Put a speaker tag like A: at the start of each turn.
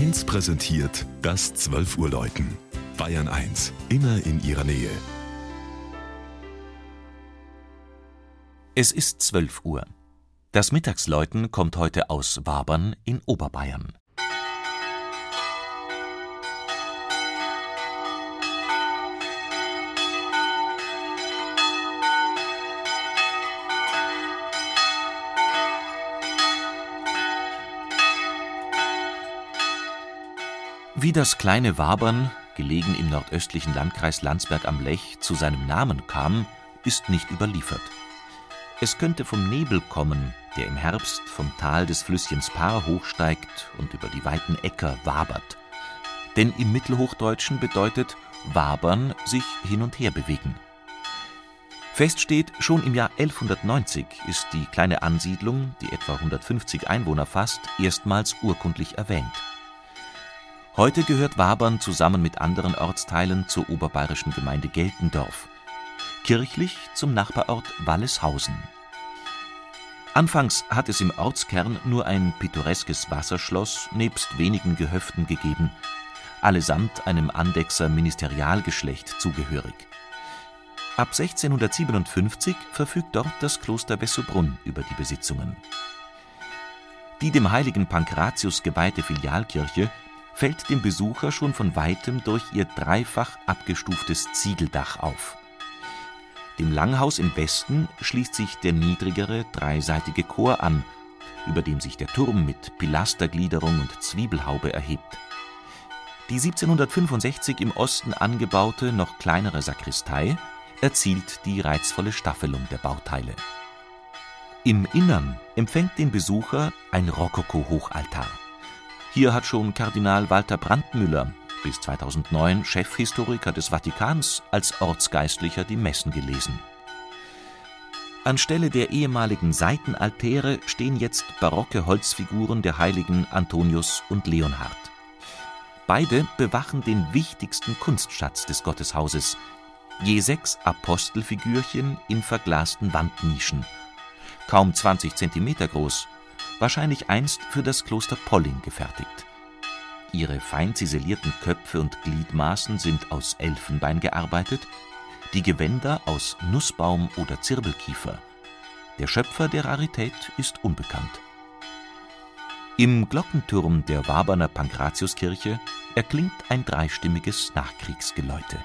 A: 1 präsentiert das 12 Uhr Läuten. Bayern 1, immer in ihrer Nähe.
B: Es ist 12 Uhr. Das Mittagsläuten kommt heute aus Wabern in Oberbayern. Wie das kleine Wabern, gelegen im nordöstlichen Landkreis Landsberg am Lech, zu seinem Namen kam, ist nicht überliefert. Es könnte vom Nebel kommen, der im Herbst vom Tal des Flüsschens Paar hochsteigt und über die weiten Äcker wabert. Denn im Mittelhochdeutschen bedeutet wabern sich hin und her bewegen. Fest steht, schon im Jahr 1190 ist die kleine Ansiedlung, die etwa 150 Einwohner fasst, erstmals urkundlich erwähnt. Heute gehört Wabern zusammen mit anderen Ortsteilen zur oberbayerischen Gemeinde Geltendorf, kirchlich zum Nachbarort Walleshausen. Anfangs hat es im Ortskern nur ein pittoreskes Wasserschloss nebst wenigen Gehöften gegeben, allesamt einem Andechser Ministerialgeschlecht zugehörig. Ab 1657 verfügt dort das Kloster Wessobrunn über die Besitzungen. Die dem heiligen Pankratius geweihte Filialkirche fällt dem Besucher schon von weitem durch ihr dreifach abgestuftes Ziegeldach auf. Dem Langhaus im Westen schließt sich der niedrigere, dreiseitige Chor an, über dem sich der Turm mit Pilastergliederung und Zwiebelhaube erhebt. Die 1765 im Osten angebaute, noch kleinere Sakristei erzielt die reizvolle Staffelung der Bauteile. Im Innern empfängt den Besucher ein Rokoko-Hochaltar. Hier hat schon Kardinal Walter Brandmüller, bis 2009 Chefhistoriker des Vatikans, als Ortsgeistlicher die Messen gelesen. Anstelle der ehemaligen Seitenaltäre stehen jetzt barocke Holzfiguren der Heiligen Antonius und Leonhard. Beide bewachen den wichtigsten Kunstschatz des Gotteshauses, je sechs Apostelfigürchen in verglasten Wandnischen, kaum 20 Zentimeter groß wahrscheinlich einst für das Kloster Polling gefertigt. Ihre fein ziselierten Köpfe und Gliedmaßen sind aus Elfenbein gearbeitet, die Gewänder aus Nussbaum oder Zirbelkiefer. Der Schöpfer der Rarität ist unbekannt. Im Glockenturm der Waberner Pankratiuskirche erklingt ein dreistimmiges Nachkriegsgeläute